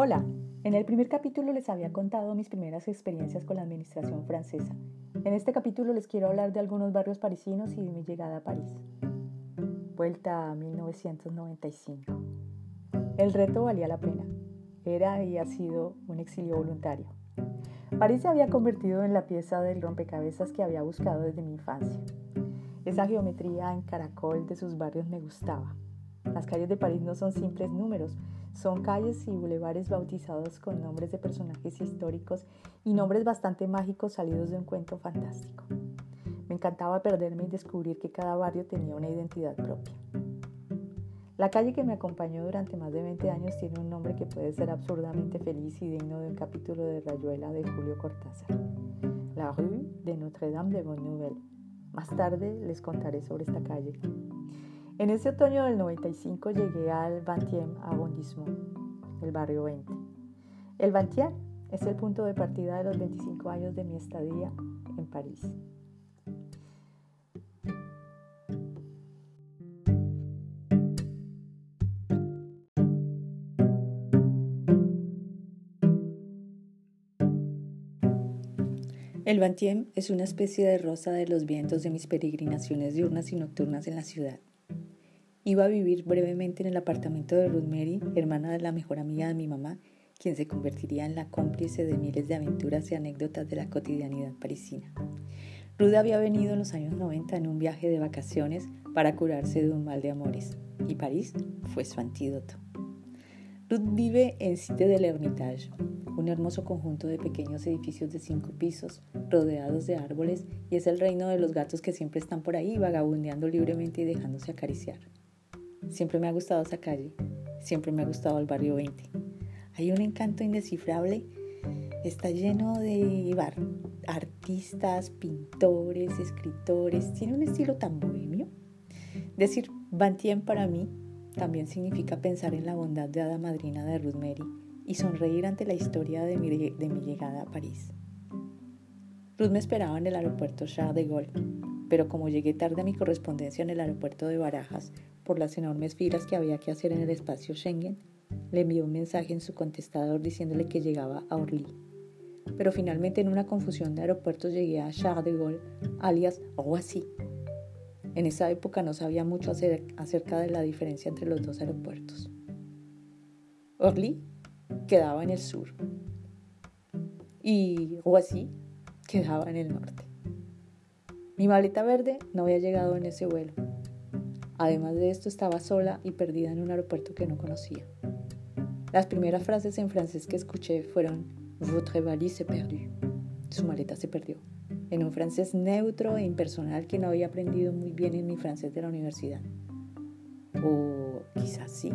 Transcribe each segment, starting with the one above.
Hola, en el primer capítulo les había contado mis primeras experiencias con la administración francesa. En este capítulo les quiero hablar de algunos barrios parisinos y de mi llegada a París. Vuelta a 1995. El reto valía la pena. Era y ha sido un exilio voluntario. París se había convertido en la pieza del rompecabezas que había buscado desde mi infancia. Esa geometría en caracol de sus barrios me gustaba. Las calles de París no son simples números, son calles y bulevares bautizados con nombres de personajes históricos y nombres bastante mágicos salidos de un cuento fantástico. Me encantaba perderme y descubrir que cada barrio tenía una identidad propia. La calle que me acompañó durante más de 20 años tiene un nombre que puede ser absurdamente feliz y digno de un capítulo de Rayuela de Julio Cortázar. La rue de Notre-Dame de Bonne Nouvelle. Más tarde les contaré sobre esta calle. En ese otoño del 95 llegué al 20e arrondissement, el barrio 20. El 20 es el punto de partida de los 25 años de mi estadía en París. El Vantiem es una especie de rosa de los vientos de mis peregrinaciones diurnas y nocturnas en la ciudad. Iba a vivir brevemente en el apartamento de Ruth Mary, hermana de la mejor amiga de mi mamá, quien se convertiría en la cómplice de miles de aventuras y anécdotas de la cotidianidad parisina. Ruth había venido en los años 90 en un viaje de vacaciones para curarse de un mal de amores, y París fue su antídoto. Ruth vive en Cité de l'Hermitage, un hermoso conjunto de pequeños edificios de cinco pisos, rodeados de árboles, y es el reino de los gatos que siempre están por ahí vagabundeando libremente y dejándose acariciar. Siempre me ha gustado esa calle, siempre me ha gustado el barrio 20. Hay un encanto indescifrable, está lleno de artistas, pintores, escritores, tiene un estilo tan bohemio. Decir Bantien para mí también significa pensar en la bondad de hada madrina de Ruth Mary y sonreír ante la historia de mi, de mi llegada a París. Ruth me esperaba en el aeropuerto Charles de Gaulle, pero como llegué tarde a mi correspondencia en el aeropuerto de Barajas, por las enormes filas que había que hacer en el espacio Schengen, le envió un mensaje en su contestador diciéndole que llegaba a Orly. Pero finalmente en una confusión de aeropuertos llegué a Charles de Gaulle, alias Roissy. En esa época no sabía mucho acerca de la diferencia entre los dos aeropuertos. Orly quedaba en el sur y Roissy quedaba en el norte. Mi maleta verde no había llegado en ese vuelo Además de esto, estaba sola y perdida en un aeropuerto que no conocía. Las primeras frases en francés que escuché fueron Votre valise perdue. Su maleta se perdió. En un francés neutro e impersonal que no había aprendido muy bien en mi francés de la universidad. O quizás sí.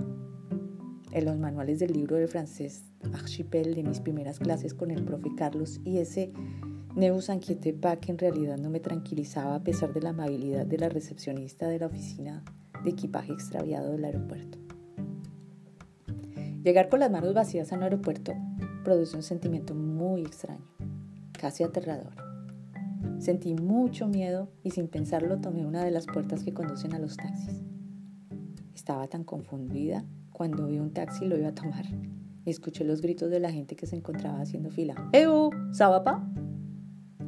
En los manuales del libro de francés Archipel de mis primeras clases con el profe Carlos y ese ne vous inquiétez que en realidad no me tranquilizaba a pesar de la amabilidad de la recepcionista de la oficina de equipaje extraviado del aeropuerto. Llegar con las manos vacías a un aeropuerto produce un sentimiento muy extraño, casi aterrador. Sentí mucho miedo y sin pensarlo tomé una de las puertas que conducen a los taxis. Estaba tan confundida cuando vi un taxi y lo iba a tomar y escuché los gritos de la gente que se encontraba haciendo fila. ¡Ew! ¿Sabapa?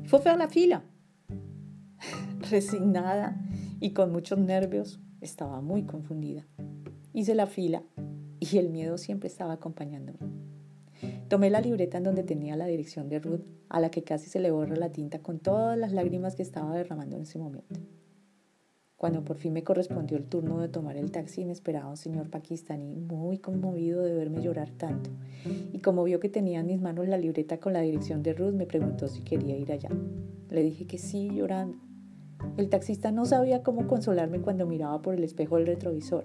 Fue faire la fila. Resignada y con muchos nervios, estaba muy confundida. Hice la fila y el miedo siempre estaba acompañándome. Tomé la libreta en donde tenía la dirección de Ruth, a la que casi se le borra la tinta con todas las lágrimas que estaba derramando en ese momento. Cuando por fin me correspondió el turno de tomar el taxi, me esperaba un señor pakistaní muy conmovido de verme llorar tanto. Y como vio que tenía en mis manos la libreta con la dirección de Ruth, me preguntó si quería ir allá. Le dije que sí, llorando. El taxista no sabía cómo consolarme cuando miraba por el espejo del retrovisor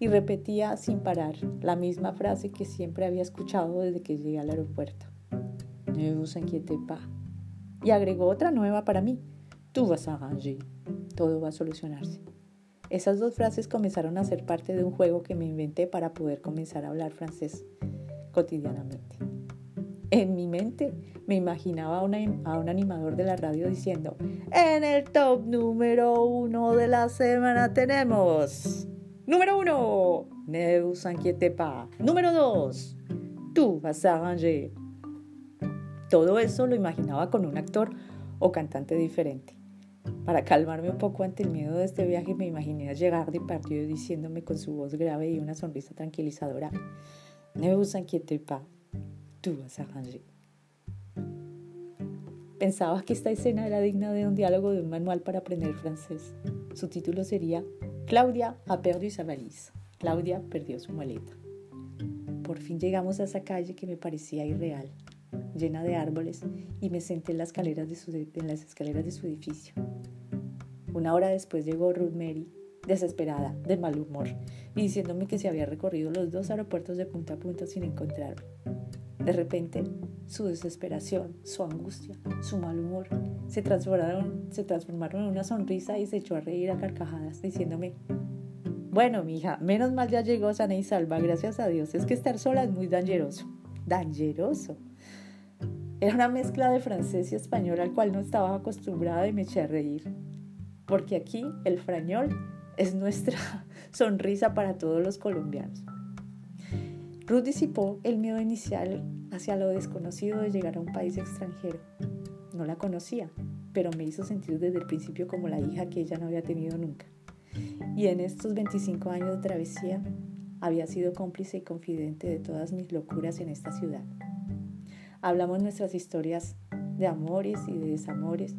y repetía sin parar la misma frase que siempre había escuchado desde que llegué al aeropuerto. Ne vous inquiétez pas. Y agregó otra nueva para mí. Tú vas a arranger todo va a solucionarse. Esas dos frases comenzaron a ser parte de un juego que me inventé para poder comenzar a hablar francés cotidianamente. En mi mente me imaginaba a, un animador de la radio diciendo, en el top número uno de la semana tenemos, número uno, ne vous Número dos, Tú vas a arranger. Todo eso lo imaginaba con un actor o cantante diferente. Para calmarme un poco ante el miedo de este viaje, me imaginé llegar de partido diciéndome con su voz grave y una sonrisa tranquilizadora: Ne vous inquiétez pas, tú vas a arranger. Pensaba que esta escena era digna de un diálogo de un manual para aprender francés. Su título sería Claudia ha perdu sa valise. Claudia perdió su maleta. Por fin llegamos a esa calle que me parecía irreal, llena de árboles, y me senté en las escaleras de su, en las escaleras de su edificio. Una hora después llegó Ruth Mary, desesperada, de mal humor, y diciéndome que se había recorrido los dos aeropuertos de punta a punta sin encontrarme. De repente, su desesperación, su angustia, su mal humor se transformaron, se transformaron en una sonrisa y se echó a reír a carcajadas, diciéndome, bueno, mija, menos mal ya llegó sana y salva, gracias a Dios. Es que estar sola es muy dangeroso. Dangeroso. Era una mezcla de francés y español al cual no estaba acostumbrada y me eché a reír. Porque aquí el frañol es nuestra sonrisa para todos los colombianos. Ruth disipó el miedo inicial hacia lo desconocido de llegar a un país extranjero. No la conocía, pero me hizo sentir desde el principio como la hija que ella no había tenido nunca. Y en estos 25 años de travesía había sido cómplice y confidente de todas mis locuras en esta ciudad. Hablamos nuestras historias de amores y de desamores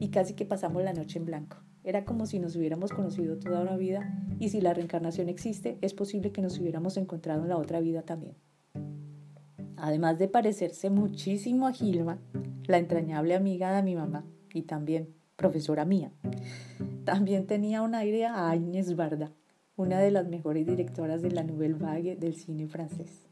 y casi que pasamos la noche en blanco. Era como si nos hubiéramos conocido toda una vida y si la reencarnación existe, es posible que nos hubiéramos encontrado en la otra vida también. Además de parecerse muchísimo a Gilma, la entrañable amiga de mi mamá y también profesora mía, también tenía un aire a Agnès Varda, una de las mejores directoras de la Nouvelle Vague del cine francés.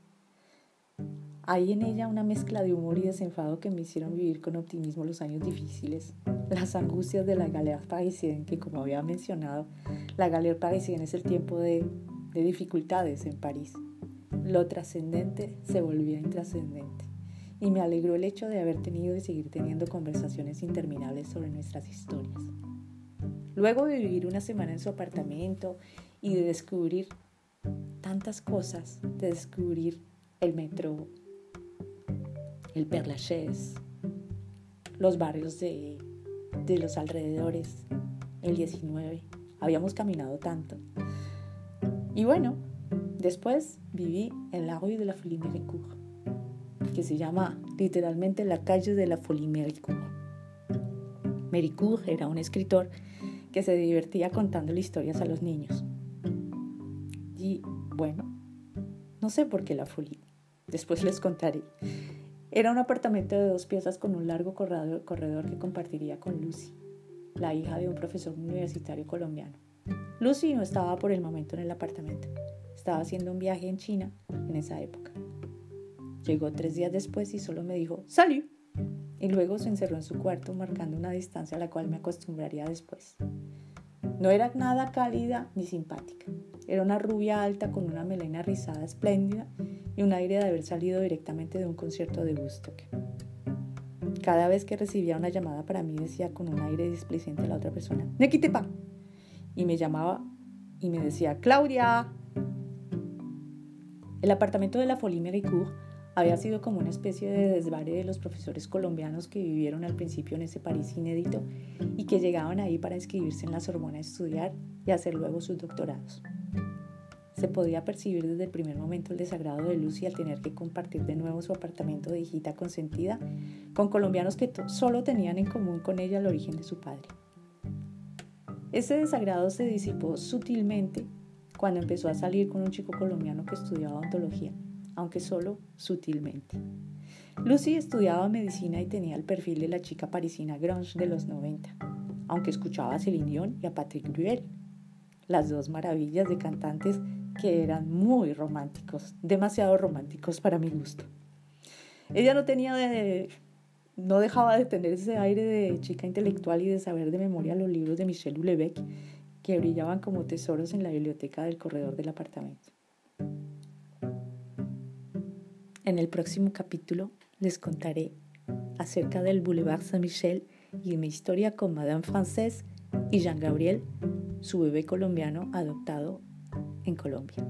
Hay en ella una mezcla de humor y desenfado que me hicieron vivir con optimismo los años difíciles, las angustias de la Galère Parisienne, que como había mencionado, la Galère Parisienne es el tiempo de, de dificultades en París. Lo trascendente se volvía intrascendente y me alegró el hecho de haber tenido y seguir teniendo conversaciones interminables sobre nuestras historias. Luego de vivir una semana en su apartamento y de descubrir tantas cosas, de descubrir el metro, el Père los barrios de, de los alrededores, el 19. Habíamos caminado tanto. Y bueno, después viví en la rue de la Folie Méricourt, que se llama literalmente la calle de la Folie Méricourt. Méricourt era un escritor que se divertía contándole historias a los niños. Y bueno, no sé por qué la Folie. Después les contaré. Era un apartamento de dos piezas con un largo corredor, que compartiría con Lucy, la hija de un profesor universitario colombiano. Lucy no estaba por el momento en el apartamento. Estaba haciendo un viaje en China en esa época. Llegó tres días después y solo me dijo, ¡Salud! Y luego se encerró en su cuarto marcando una distancia a la cual me acostumbraría después. No era nada cálida ni simpática. Era una rubia alta con una melena rizada espléndida y un aire de haber salido directamente de un concierto de Woodstock. Cada vez que recibía una llamada para mí decía con un aire displicente a la otra persona, pa Y me llamaba y me decía, Claudia. El apartamento de la Folie Méricourt había sido como una especie de desvare de los profesores colombianos que vivieron al principio en ese París inédito y que llegaban ahí para inscribirse en la Sorbona estudiar y hacer luego sus doctorados. Se podía percibir desde el primer momento el desagrado de Lucy al tener que compartir de nuevo su apartamento de hijita consentida con colombianos que solo tenían en común con ella el origen de su padre. Ese desagrado se disipó sutilmente cuando empezó a salir con un chico colombiano que estudiaba ontología, aunque solo sutilmente. Lucy estudiaba medicina y tenía el perfil de la chica parisina grunge de los 90, aunque escuchaba a Celine Dion y a Patrick Bruel, las dos maravillas de cantantes que eran muy románticos, demasiado románticos para mi gusto. Ella no tenía de, no dejaba de tener ese aire de chica intelectual y de saber de memoria los libros de Michel Houellebecq que brillaban como tesoros en la biblioteca del corredor del apartamento. En el próximo capítulo les contaré acerca del Boulevard Saint-Michel y mi historia con Madame Française y Jean Gabriel, su bebé colombiano adoptado en Colombia.